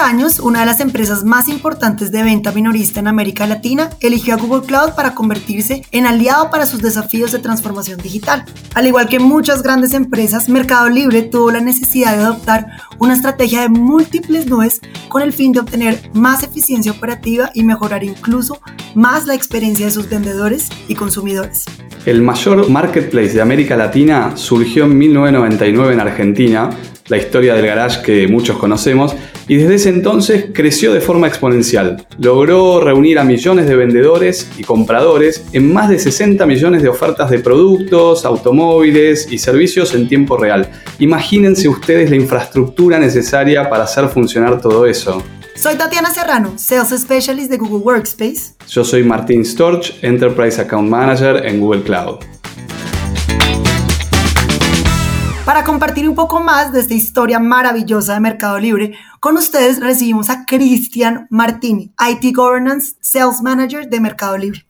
años, una de las empresas más importantes de venta minorista en América Latina eligió a Google Cloud para convertirse en aliado para sus desafíos de transformación digital. Al igual que muchas grandes empresas, Mercado Libre tuvo la necesidad de adoptar una estrategia de múltiples nubes con el fin de obtener más eficiencia operativa y mejorar incluso más la experiencia de sus vendedores y consumidores. El mayor marketplace de América Latina surgió en 1999 en Argentina, la historia del garage que muchos conocemos, y desde ese entonces creció de forma exponencial. Logró reunir a millones de vendedores y compradores en más de 60 millones de ofertas de productos, automóviles y servicios en tiempo real. Imagínense ustedes la infraestructura necesaria para hacer funcionar todo eso. Soy Tatiana Serrano, Sales Specialist de Google Workspace. Yo soy Martín Storch, Enterprise Account Manager en Google Cloud. Para compartir un poco más de esta historia maravillosa de Mercado Libre, con ustedes recibimos a Cristian Martini, IT Governance Sales Manager de Mercado Libre.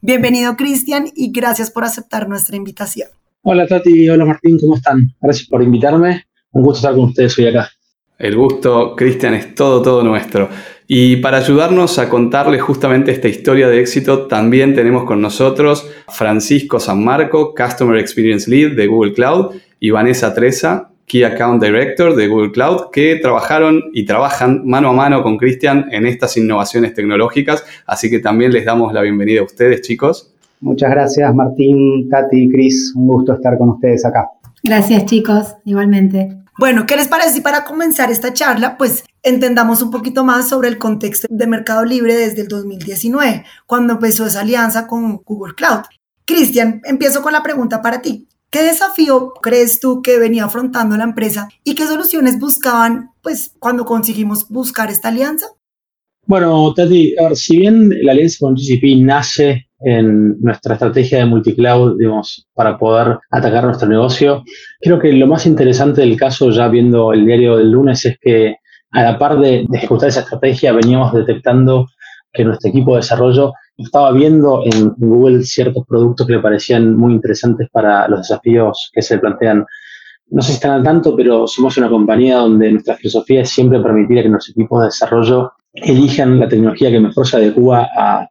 Bienvenido Cristian y gracias por aceptar nuestra invitación. Hola Tati, hola Martín, ¿cómo están? Gracias por invitarme. Un gusto estar con ustedes hoy acá. El gusto, Cristian, es todo, todo nuestro. Y para ayudarnos a contarles justamente esta historia de éxito, también tenemos con nosotros Francisco San Marco, Customer Experience Lead de Google Cloud, y Vanessa Treza, Key Account Director de Google Cloud, que trabajaron y trabajan mano a mano con Cristian en estas innovaciones tecnológicas. Así que también les damos la bienvenida a ustedes, chicos. Muchas gracias, Martín, Katy, Cris. Un gusto estar con ustedes acá. Gracias, chicos, igualmente. Bueno, ¿qué les parece si para comenzar esta charla, pues entendamos un poquito más sobre el contexto de Mercado Libre desde el 2019, cuando empezó esa alianza con Google Cloud? Cristian, empiezo con la pregunta para ti. ¿Qué desafío crees tú que venía afrontando la empresa y qué soluciones buscaban, pues, cuando conseguimos buscar esta alianza? Bueno, Tati, si bien la alianza con GCP nace en nuestra estrategia de multicloud, digamos, para poder atacar nuestro negocio. Creo que lo más interesante del caso, ya viendo el diario del lunes, es que a la par de, ejecutar esa estrategia, veníamos detectando que nuestro equipo de desarrollo estaba viendo en Google ciertos productos que le parecían muy interesantes para los desafíos que se plantean. No sé si están al tanto, pero somos una compañía donde nuestra filosofía es siempre permitir que nuestros equipos de desarrollo elijan la tecnología que mejor se adecua a,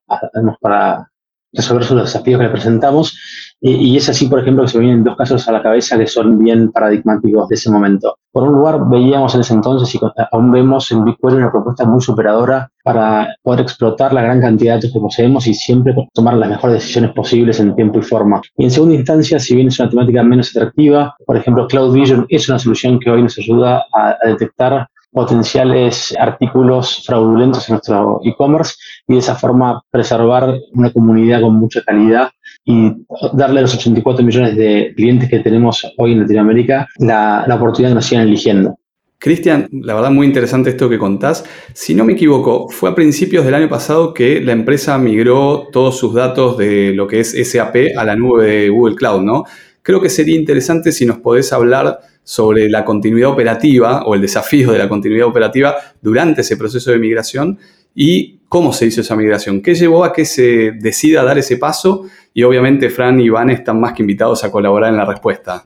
para resolver los desafíos que le presentamos. Y, es así, por ejemplo, que se me vienen dos casos a la cabeza que son bien paradigmáticos de ese momento. Por un lugar, veíamos en ese entonces y aún vemos en BigQuery una propuesta muy superadora para poder explotar la gran cantidad de datos que poseemos y siempre tomar las mejores decisiones posibles en tiempo y forma. Y en segunda instancia, si bien es una temática menos atractiva, por ejemplo, Cloud Vision es una solución que hoy nos ayuda a detectar potenciales artículos fraudulentos en nuestro e-commerce y de esa forma preservar una comunidad con mucha calidad y darle a los 84 millones de clientes que tenemos hoy en Latinoamérica la, la oportunidad de nos sigan eligiendo. Cristian, la verdad muy interesante esto que contás. Si no me equivoco, fue a principios del año pasado que la empresa migró todos sus datos de lo que es SAP a la nube de Google Cloud, ¿no? Creo que sería interesante si nos podés hablar sobre la continuidad operativa o el desafío de la continuidad operativa durante ese proceso de migración y cómo se hizo esa migración, qué llevó a que se decida dar ese paso y obviamente Fran y Iván están más que invitados a colaborar en la respuesta.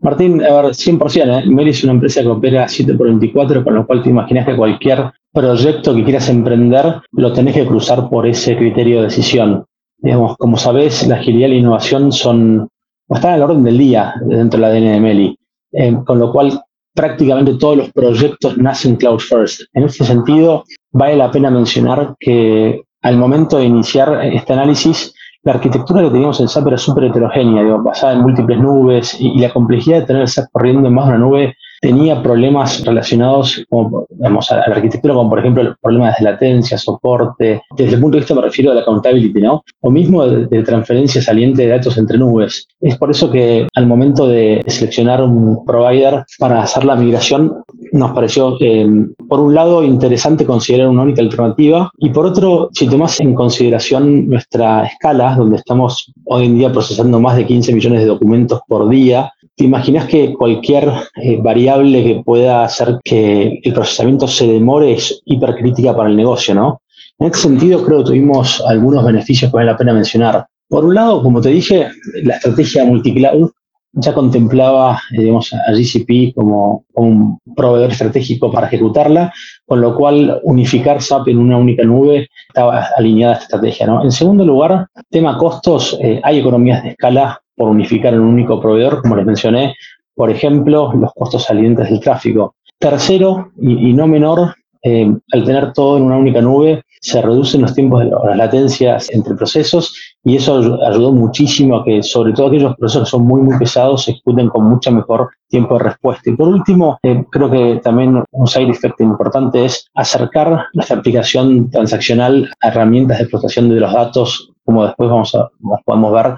Martín, a ver, 100%, ¿eh? Meli es una empresa que opera 7 por 24, con lo cual te imaginas que cualquier proyecto que quieras emprender lo tenés que cruzar por ese criterio de decisión. Digamos, como sabés, la agilidad y la innovación son, están al orden del día dentro del ADN de Meli. Eh, con lo cual prácticamente todos los proyectos nacen cloud first. En este sentido, vale la pena mencionar que al momento de iniciar este análisis, la arquitectura que teníamos en SAP era súper heterogénea, basada en múltiples nubes y, la complejidad de tener SAP corriendo en más de una nube tenía problemas relacionados como, digamos, a la arquitectura, como por ejemplo problemas de latencia, soporte, desde el punto de vista me refiero a la accountability, ¿no? O mismo de, transferencia saliente de datos entre nubes. Es por eso que al momento de seleccionar un provider para hacer la migración, nos pareció, eh, por un lado, interesante considerar una única alternativa y por otro, si tomas en consideración nuestra escala, donde estamos hoy en día procesando más de 15 millones de documentos por día, ¿Te imaginas que cualquier eh, variable que pueda hacer que el procesamiento se demore es hipercrítica para el negocio, ¿no? En este sentido, creo que tuvimos algunos beneficios que vale la pena mencionar. Por un lado, como te dije, la estrategia multicloud ya contemplaba eh, digamos, a GCP como, un proveedor estratégico para ejecutarla, con lo cual unificar SAP en una única nube estaba alineada a esta estrategia. ¿no? En segundo lugar, tema costos, eh, hay economías de escala por unificar en un único proveedor, como les mencioné, por ejemplo, los costos salientes del tráfico. Tercero, y, no menor, eh, al tener todo en una única nube, se reducen los tiempos de las latencias entre procesos y eso ayudó muchísimo a que, sobre todo aquellos procesos que son muy, muy pesados, se ejecuten con mucho mejor tiempo de respuesta. Y por último, eh, creo que también un side effect importante es acercar nuestra aplicación transaccional a herramientas de explotación de los datos, como después vamos a, podemos ver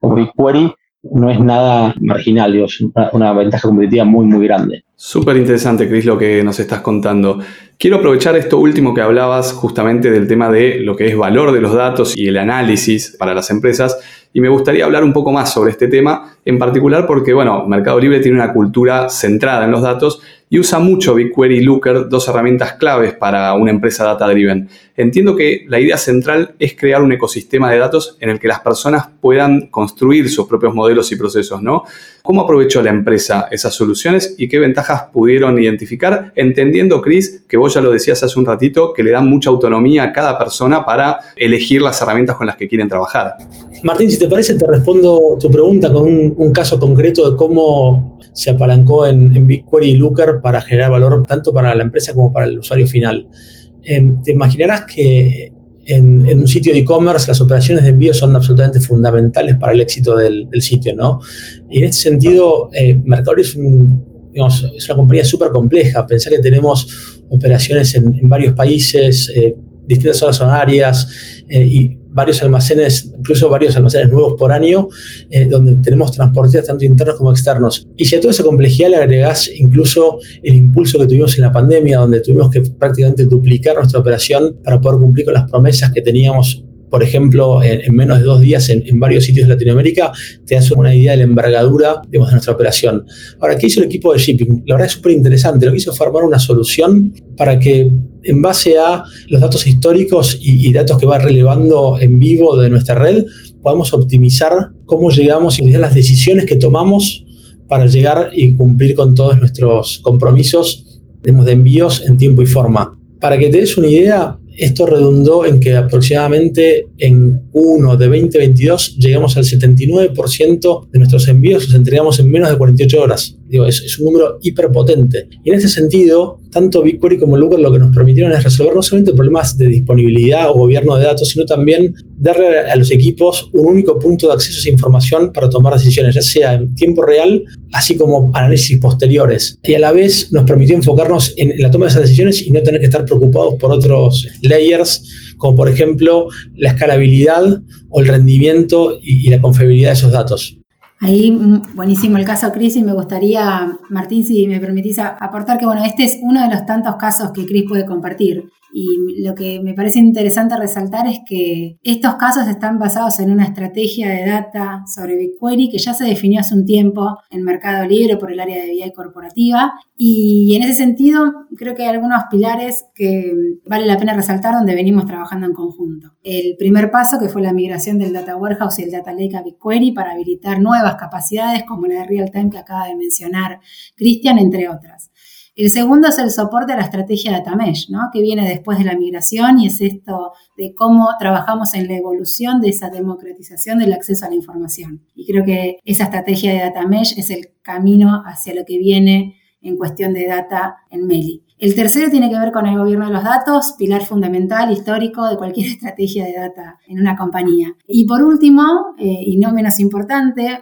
como BigQuery, no es nada marginal, es una, ventaja competitiva muy, muy grande. Súper interesante, Cris, lo que nos estás contando. Quiero aprovechar esto último que hablabas justamente del tema de lo que es valor de los datos y el análisis para las empresas y me gustaría hablar un poco más sobre este tema, en particular porque, bueno, Mercado Libre tiene una cultura centrada en los datos y usa mucho BigQuery y Looker, dos herramientas claves para una empresa data-driven. Entiendo que la idea central es crear un ecosistema de datos en el que las personas puedan construir sus propios modelos y procesos, ¿no? ¿Cómo aprovechó la empresa esas soluciones y qué ventajas pudieron identificar? Entendiendo, Chris, que vos ya lo decías hace un ratito, que le dan mucha autonomía a cada persona para elegir las herramientas con las que quieren trabajar. Martín, si te parece, te respondo tu pregunta con un, caso concreto de cómo se apalancó en, BigQuery y Looker para generar valor tanto para la empresa como para el usuario final. Em, te imaginarás que en, un sitio de e-commerce las operaciones de envío son absolutamente fundamentales para el éxito del, sitio, ¿no? Y en este sentido, eh, Mercado es, es una compañía súper compleja. Pensar que tenemos operaciones en, varios países, eh, distintas zonas horarias eh, y varios almacenes, incluso varios almacenes nuevos por año, eh, donde tenemos transportistas tanto internos como externos. Y si a toda esa complejidad le agregás incluso el impulso que tuvimos en la pandemia, donde tuvimos que prácticamente duplicar nuestra operación para poder cumplir con las promesas que teníamos por ejemplo, en, menos de dos días en, varios sitios de Latinoamérica, te das una idea de la envergadura de nuestra operación. Ahora, ¿qué hizo el equipo de shipping? La verdad es súper interesante. Lo que hizo fue formar una solución para que, en base a los datos históricos y, datos que va relevando en vivo de nuestra red, podamos optimizar cómo llegamos y las decisiones que tomamos para llegar y cumplir con todos nuestros compromisos de envíos en tiempo y forma. Para que te des una idea, esto redundó en que aproximadamente en 1 de 2022 llegamos al 79% de nuestros envíos los entregamos en menos de 48 horas. Es, un número hiperpotente. Y en este sentido, tanto BigQuery como Looker lo que nos permitieron es resolver no solamente problemas de disponibilidad o gobierno de datos, sino también darle a los equipos un único punto de acceso a esa información para tomar decisiones, ya sea en tiempo real, así como análisis posteriores. Y a la vez nos permitió enfocarnos en la toma de esas decisiones y no tener que estar preocupados por otros layers, como por ejemplo la escalabilidad o el rendimiento y la confiabilidad de esos datos. Ahí, mm, buenísimo el caso Cris y me gustaría, Martín, si me permitís aportar que, bueno, este es uno de los tantos casos que Cris puede compartir. Y lo que me parece interesante resaltar es que estos casos están basados en una estrategia de data sobre BigQuery que ya se definió hace un tiempo en Mercado Libre por el área de BI corporativa. Y en ese sentido, creo que hay algunos pilares que vale la pena resaltar donde venimos trabajando en conjunto. El primer paso, que fue la migración del Data Warehouse y el Data Lake a BigQuery para habilitar nuevas capacidades como la de Real Time que acaba de mencionar Cristian, entre otras. El segundo es el soporte a la estrategia Data Mesh, ¿no? que viene después de la migración y es esto de cómo trabajamos en la evolución de esa democratización del acceso a la información. Y creo que esa estrategia de Data Mesh es el camino hacia lo que viene en cuestión de data en Meli. El tercero tiene que ver con el gobierno de los datos, pilar fundamental, histórico de cualquier estrategia de data en una compañía. Y por último, eh, y no menos importante,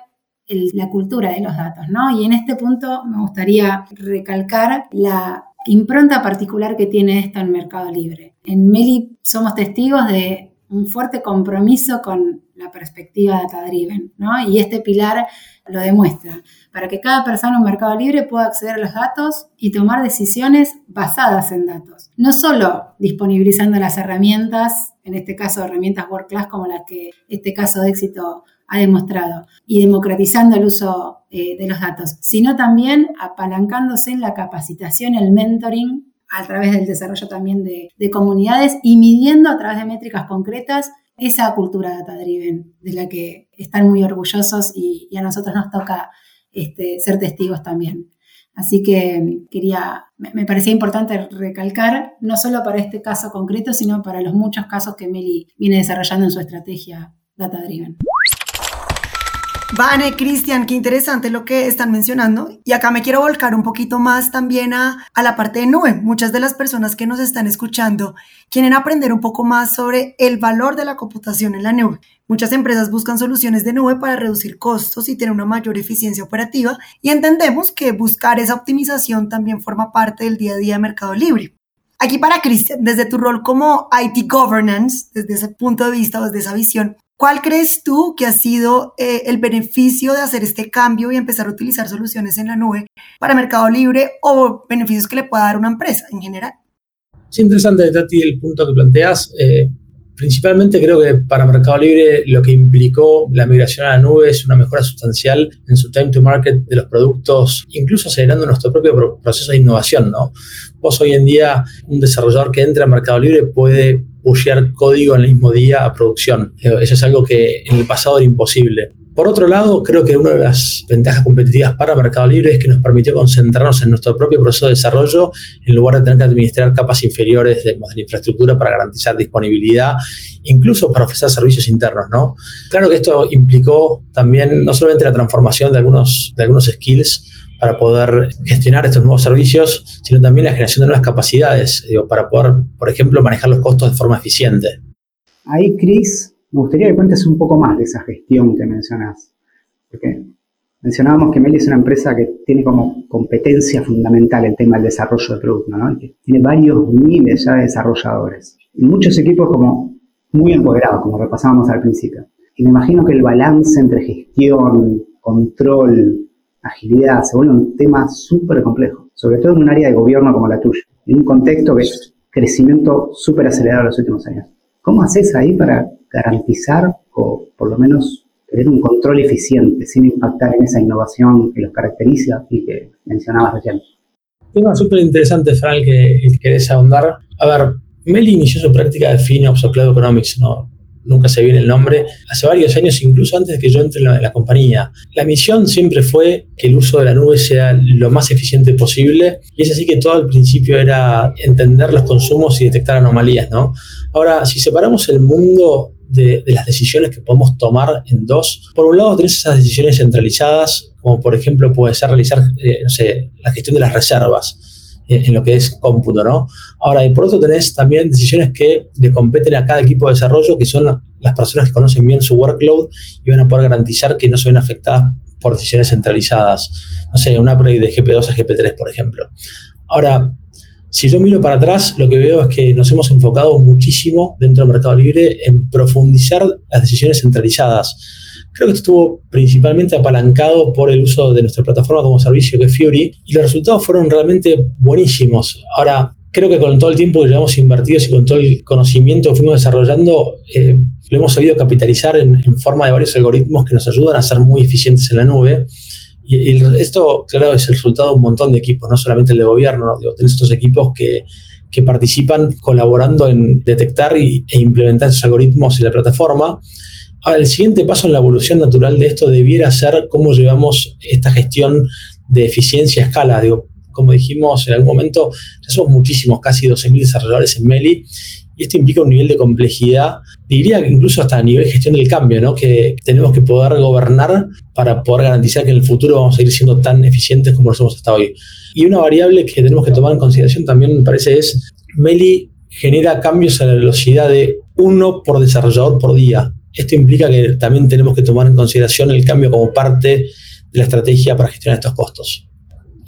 la cultura de los datos, ¿no? Y en este punto me gustaría recalcar la impronta particular que tiene esto en Mercado Libre. En Meli somos testigos de un fuerte compromiso con la perspectiva data-driven, ¿no? Y este pilar lo demuestra, para que cada persona en Mercado Libre pueda acceder a los datos y tomar decisiones basadas en datos. No solo disponibilizando las herramientas, en este caso herramientas World Class como las que este caso de éxito ha demostrado, y democratizando el uso eh, de los datos, sino también apalancándose en la capacitación, el mentoring a través del desarrollo también de, comunidades y midiendo a través de métricas concretas esa cultura data driven de la que están muy orgullosos y, a nosotros nos toca este, ser testigos también. Así que quería, me parecía importante recalcar, no solo para este caso concreto, sino para los muchos casos que Meli viene desarrollando en su estrategia Data Driven. Vane, Cristian, qué interesante lo que están mencionando. Y acá me quiero volcar un poquito más también a, a, la parte de nube. Muchas de las personas que nos están escuchando quieren aprender un poco más sobre el valor de la computación en la nube. Muchas empresas buscan soluciones de nube para reducir costos y tener una mayor eficiencia operativa y entendemos que buscar esa optimización también forma parte del día a día de Mercado Libre. Aquí para Cristian, desde tu rol como IT Governance, desde ese punto de vista desde esa visión, ¿Cuál crees tú que ha sido eh, el beneficio de hacer este cambio y empezar a utilizar soluciones en la nube para Mercado Libre o beneficios que le pueda dar una empresa en general? Es interesante, Tati, el punto que planteas. Eh, principalmente creo que para Mercado Libre lo que implicó la migración a la nube es una mejora sustancial en su time to market de los productos, incluso acelerando nuestro propio proceso de innovación. ¿no? Vos hoy en día, un desarrollador que entra a Mercado Libre puede pushear código en el mismo día a producción. Eh, eso es algo que en el pasado era imposible. Por otro lado, creo que una de las ventajas competitivas para Mercado Libre es que nos permitió concentrarnos en nuestro propio proceso de desarrollo en lugar de tener que administrar capas inferiores de, de infraestructura para garantizar disponibilidad, incluso para ofrecer servicios internos. ¿no? Claro que esto implicó también no solamente la transformación de algunos, de algunos skills, para poder gestionar estos nuevos servicios, sino también la generación de nuevas capacidades, digo, para poder, por ejemplo, manejar los costos de forma eficiente. Ahí, Chris, me gustaría que cuentes un poco más de esa gestión que mencionas, porque mencionábamos que Meli es una empresa que tiene como competencia fundamental el tema del desarrollo de producto, ¿no? tiene varios miles ya de desarrolladores y muchos equipos como muy empoderados, como repasábamos al principio. Y me imagino que el balance entre gestión, control, agilidad, se vuelve un tema súper complejo, sobre todo en un área de gobierno como la tuya, en un contexto que es crecimiento súper acelerado en los últimos años. ¿Cómo haces ahí para garantizar o por lo menos tener un control eficiente sin impactar en esa innovación que los caracteriza y que mencionabas recién? Tema súper interesante, Frank, que, que querés ahondar. A ver, Meli inició su práctica de FinOps o Cloud Economics, ¿no? Nunca se viene el nombre, hace varios años, incluso antes de que yo entre en la, compañía. La misión siempre fue que el uso de la nube sea lo más eficiente posible y es así que todo al principio era entender los consumos y detectar anomalías, ¿no? Ahora, si separamos el mundo de, las decisiones que podemos tomar en dos. Por un lado, tenés esas decisiones centralizadas, como por ejemplo puede ser realizar, eh, la gestión de las reservas en lo que es cómputo, ¿no? Ahora, y por otro tenés también decisiones que le competen a cada equipo de desarrollo, que son las personas que conocen bien su workload y van a poder garantizar que no se ven afectadas por decisiones centralizadas. No sé, una upgrade de GP2 a GP3, por ejemplo. Ahora, si yo miro para atrás, lo que veo es que nos hemos enfocado muchísimo dentro del mercado libre en profundizar las decisiones centralizadas Creo que estuvo principalmente apalancado por el uso de nuestra plataforma como servicio que es Fury y los resultados fueron realmente buenísimos. Ahora, creo que con todo el tiempo que llevamos invertidos y con todo el conocimiento que fuimos desarrollando, eh, lo hemos sabido capitalizar en, forma de varios algoritmos que nos ayudan a ser muy eficientes en la nube. Y, esto, claro, es el resultado de un montón de equipos, no solamente el de gobierno, digo, tenés estos equipos que, que participan colaborando en detectar y, e implementar esos algoritmos en la plataforma el siguiente paso en la evolución natural de esto debiera ser cómo llevamos esta gestión de eficiencia a escala. Digo, como dijimos en algún momento, ya somos muchísimos, casi 12.000 desarrolladores en Meli, y esto implica un nivel de complejidad, diría incluso hasta a nivel de gestión del cambio, ¿no? que tenemos que poder gobernar para poder garantizar que en el futuro vamos a seguir siendo tan eficientes como lo somos hasta hoy. Y una variable que tenemos que tomar en consideración también, me parece, es Meli genera cambios a la velocidad de uno por desarrollador por día. Esto implica que también tenemos que tomar en consideración el cambio como parte de la estrategia para gestionar estos costos.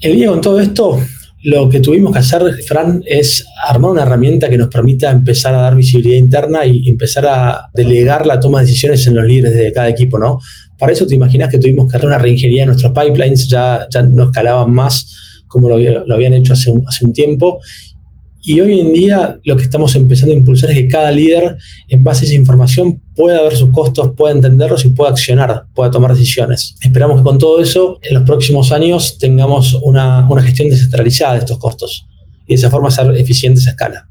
En línea con todo esto, lo que tuvimos que hacer, Fran, es armar una herramienta que nos permita empezar a dar visibilidad interna y empezar a delegar la toma de decisiones en los líderes de cada equipo, ¿no? Para eso te imaginas que tuvimos que hacer una reingeniería en nuestros pipelines, ya, ya no escalaban más como lo, habían hecho hace hace un tiempo, y hoy en día lo que estamos empezando a impulsar es que cada líder, en base a esa información, pueda ver sus costos, pueda entenderlos y pueda accionar, pueda tomar decisiones. Esperamos que con todo eso, en los próximos años, tengamos una, gestión descentralizada de estos costos y de esa forma ser eficientes a escala.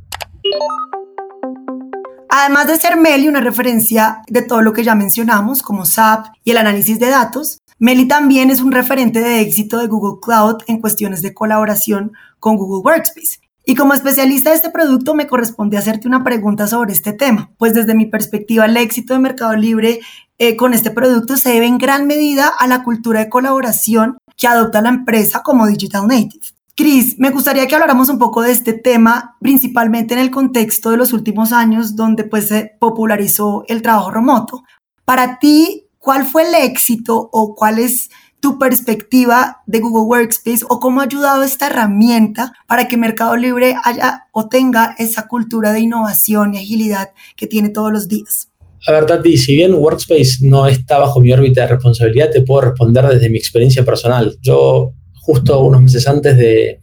Además de ser Meli una referencia de todo lo que ya mencionamos, como SAP y el análisis de datos, Meli también es un referente de éxito de Google Cloud en cuestiones de colaboración con Google Workspace. Y como especialista de este producto me corresponde hacerte una pregunta sobre este tema, pues desde mi perspectiva el éxito de Mercado Libre eh, con este producto se debe en gran medida a la cultura de colaboración que adopta la empresa como Digital Native. Cris, me gustaría que habláramos un poco de este tema, principalmente en el contexto de los últimos años donde pues se popularizó el trabajo remoto. Para ti, ¿cuál fue el éxito o cuál es tu perspectiva de Google Workspace o cómo ha ayudado esta herramienta para que Mercado Libre haya o tenga esa cultura de innovación y agilidad que tiene todos los días? A ver, Tati, si bien Workspace no está bajo mi órbita de responsabilidad, te puedo responder desde mi experiencia personal. Yo justo unos meses antes de,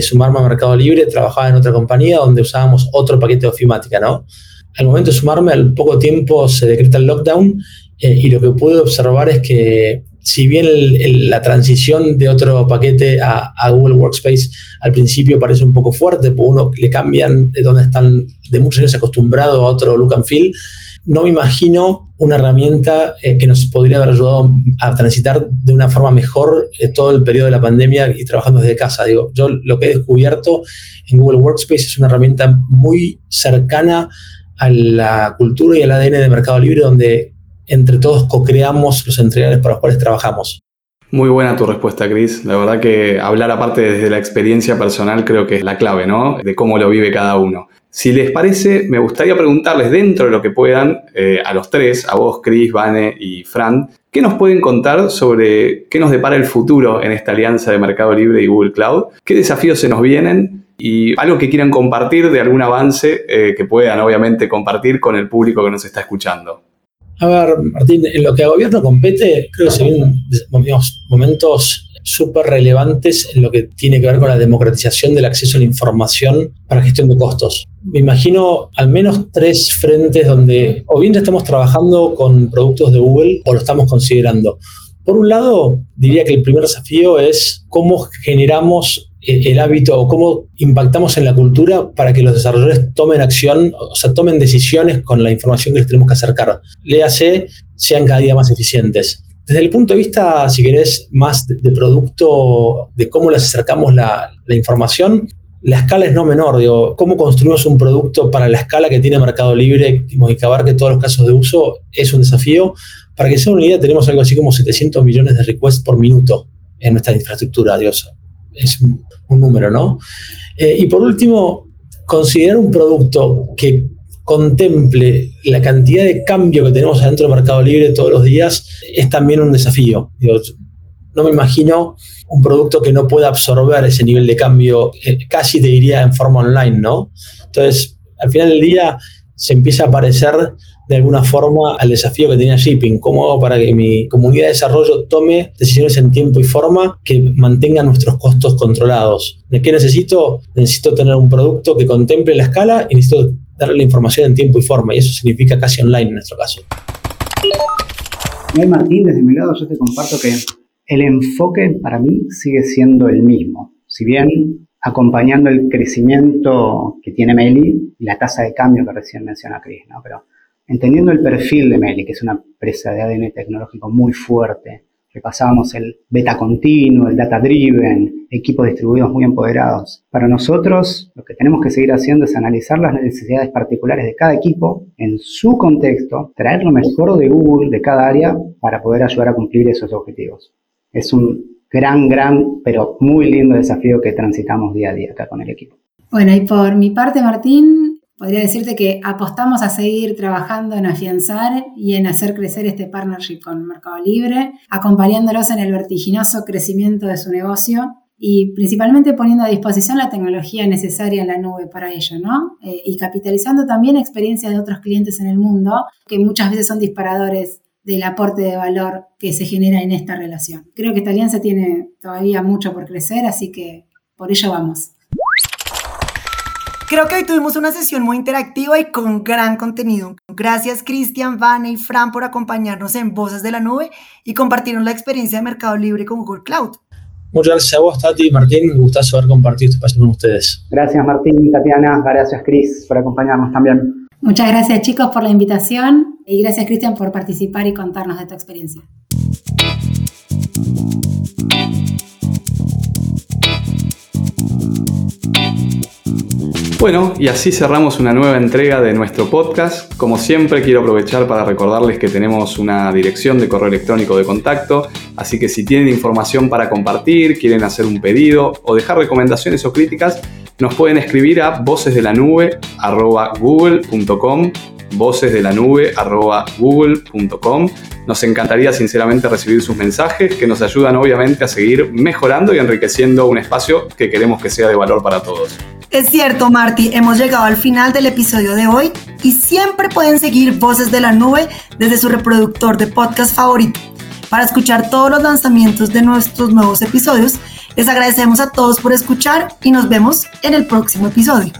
sumarme a Mercado Libre, trabajaba en otra compañía donde usábamos otro paquete de ofimática, ¿no? Al momento de sumarme, al poco tiempo se decreta el lockdown eh, y lo que pude observar es que si bien la transición de otro paquete a, Google Workspace al principio parece un poco fuerte, porque uno le cambian de donde están de muchos años acostumbrado a otro look and feel, no me imagino una herramienta eh, que nos podría haber ayudado a transitar de una forma mejor eh, todo el periodo de la pandemia y trabajando desde casa. Digo, yo lo que he descubierto en Google Workspace es una herramienta muy cercana a la cultura y al ADN de Mercado Libre, donde entre todos co-creamos los entregables para los cuales trabajamos. Muy buena tu respuesta, Chris. La verdad que hablar aparte desde la experiencia personal creo que es la clave, ¿no? De cómo lo vive cada uno. Si les parece, me gustaría preguntarles dentro de lo que puedan eh, a los tres, a vos, Chris, Vane y Fran, ¿qué nos pueden contar sobre qué nos depara el futuro en esta alianza de Mercado Libre y Google Cloud? ¿Qué desafíos se nos vienen? Y algo que quieran compartir de algún avance eh, que puedan obviamente compartir con el público que nos está escuchando. A ver, Martín, en lo que a gobierno compete, creo que se vienen momentos súper relevantes en lo que tiene que ver con la democratización del acceso a la información para gestión de costos. Me imagino al menos tres frentes donde o bien estamos trabajando con productos de Google o lo estamos considerando. Por un lado, diría que el primer desafío es cómo generamos el hábito o cómo impactamos en la cultura para que los desarrolladores tomen acción, o sea, tomen decisiones con la información que les tenemos que acercar. Léase, sean cada día más eficientes. Desde el punto de vista, si querés, más de, producto, de cómo les acercamos la, información, la escala es no menor. Digo, cómo construimos un producto para la escala que tiene Mercado Libre y que abarque todos los casos de uso es un desafío. Para que sea una idea, tenemos algo así como 700 millones de requests por minuto en nuestra infraestructura. Dios, es un, número, ¿no? Eh, y por último, considerar un producto que contemple la cantidad de cambio que tenemos dentro del Mercado Libre todos los días es también un desafío. no me imagino un producto que no pueda absorber ese nivel de cambio, eh, casi te diría en forma online, ¿no? Entonces, al final del día se empieza a parecer de alguna forma al desafío que tenía Shipping. ¿Cómo hago para que mi comunidad de desarrollo tome decisiones en tiempo y forma que mantengan nuestros costos controlados? ¿De qué necesito? Necesito tener un producto que contemple la escala y necesito darle la información en tiempo y forma, y eso significa casi online en nuestro caso. Martín, desde mi lado yo te comparto que el enfoque para mí sigue siendo el mismo. Si bien acompañando el crecimiento que tiene Meli y la tasa de cambio que recién menciona Chris, ¿no? pero entendiendo el perfil de Meli, que es una empresa de ADN tecnológico muy fuerte, repasábamos el beta continuo, el data driven, equipos distribuidos muy empoderados. Para nosotros, lo que tenemos que seguir haciendo es analizar las necesidades particulares de cada equipo en su contexto, traer lo mejor de Google de cada área para poder ayudar a cumplir esos objetivos. Es un gran, gran, pero muy lindo desafío que transitamos día a día acá con el equipo. Bueno, y por mi parte, Martín, podría decirte que apostamos a seguir trabajando en afianzar y en hacer crecer este partnership con Mercado Libre, acompañándolos en el vertiginoso crecimiento de su negocio y principalmente poniendo a disposición la tecnología necesaria en la nube para ello, ¿no? Eh, y capitalizando también experiencias de otros clientes en el mundo que muchas veces son disparadores del aporte de valor que se genera en esta relación. Creo que esta alianza tiene todavía mucho por crecer, así que por ello vamos. Creo que hoy tuvimos una sesión muy interactiva y con gran contenido. Gracias Cristian, Vane y Fran por acompañarnos en Voces de la Nube y compartirnos la experiencia de Mercado Libre con Google Cloud. Muchas gracias a vos, Tati y Martín. Me gustazo haber compartido este espacio con ustedes. Gracias, Martín y Tatiana. Gracias, Cris, por acompañarnos también. Muchas gracias, chicos, por la invitación y gracias, Cristian, por participar y contarnos de tu experiencia. Bueno, y así cerramos una nueva entrega de nuestro podcast. Como siempre, quiero aprovechar para recordarles que tenemos una dirección de correo electrónico de contacto, así que si tienen información para compartir, quieren hacer un pedido o dejar recomendaciones o críticas, nos pueden escribir a vocesdelanube.google.com vocesdelanube.google.com Nos encantaría sinceramente recibir sus mensajes que nos ayudan obviamente a seguir mejorando y enriqueciendo un espacio que queremos que sea de valor para todos. Es cierto, Marty, hemos llegado al final del episodio de hoy y siempre pueden seguir Voces de la Nube desde su reproductor de podcast favorito. Para escuchar todos los lanzamientos de nuestros nuevos episodios, les agradecemos a todos por escuchar y nos vemos en el próximo episodio.